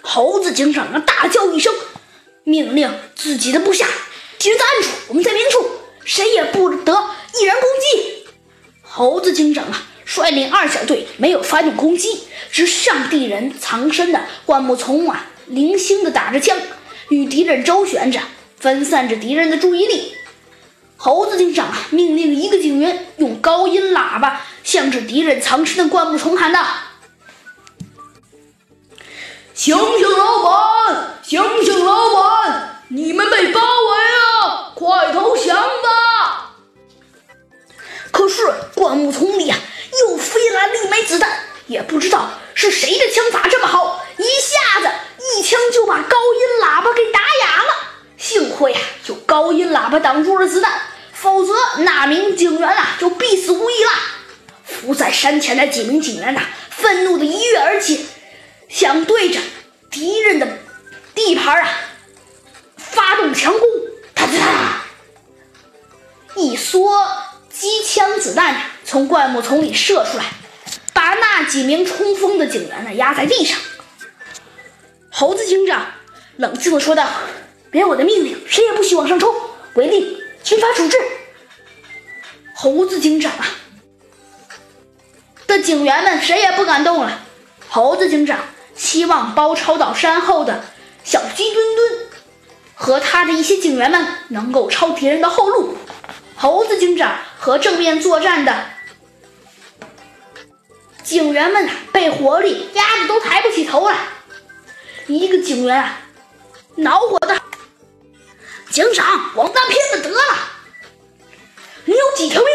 猴子警长啊大叫一声，命令自己的部下：敌人在暗处，我们在明处，谁也不得一人攻击。猴子警长啊率领二小队没有发动攻击，只向敌人藏身的灌木丛啊零星的打着枪，与敌人周旋着，分散着敌人的注意力。猴子警长啊命令一个警员用高音喇叭向着敌人藏身的灌木丛喊道。醒醒，老板！醒醒，老板！你们被包围了，快投降吧！可是灌木丛里啊，又飞来了一枚子弹，也不知道是谁的枪法这么好，一下子一枪就把高音喇叭给打哑了。幸亏啊，有高音喇叭挡住了子弹，否则那名警员啊！就必死无疑了。伏在山前的几名警员呐，愤怒的一跃而起。想对着敌人的地盘啊发动强攻，哒哒哒！一梭机枪子弹从灌木丛里射出来，把那几名冲锋的警员呢压在地上。猴子警长冷静地说道：“别我的命令，谁也不许往上冲，违令军法处置。”猴子警长啊的警员们谁也不敢动了。猴子警长。希望包抄到山后的小鸡墩墩和他的一些警员们能够抄敌人的后路。猴子警长和正面作战的警员们被火力压得都抬不起头来。一个警员啊，恼火的：“警长，王八骗子得了！你有几条命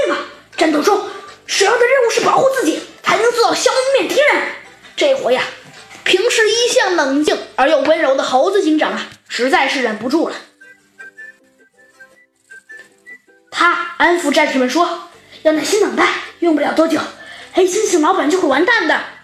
冷静而又温柔的猴子警长啊，实在是忍不住了。他安抚战士们说：“要耐心等待，用不了多久，黑猩猩老板就会完蛋的。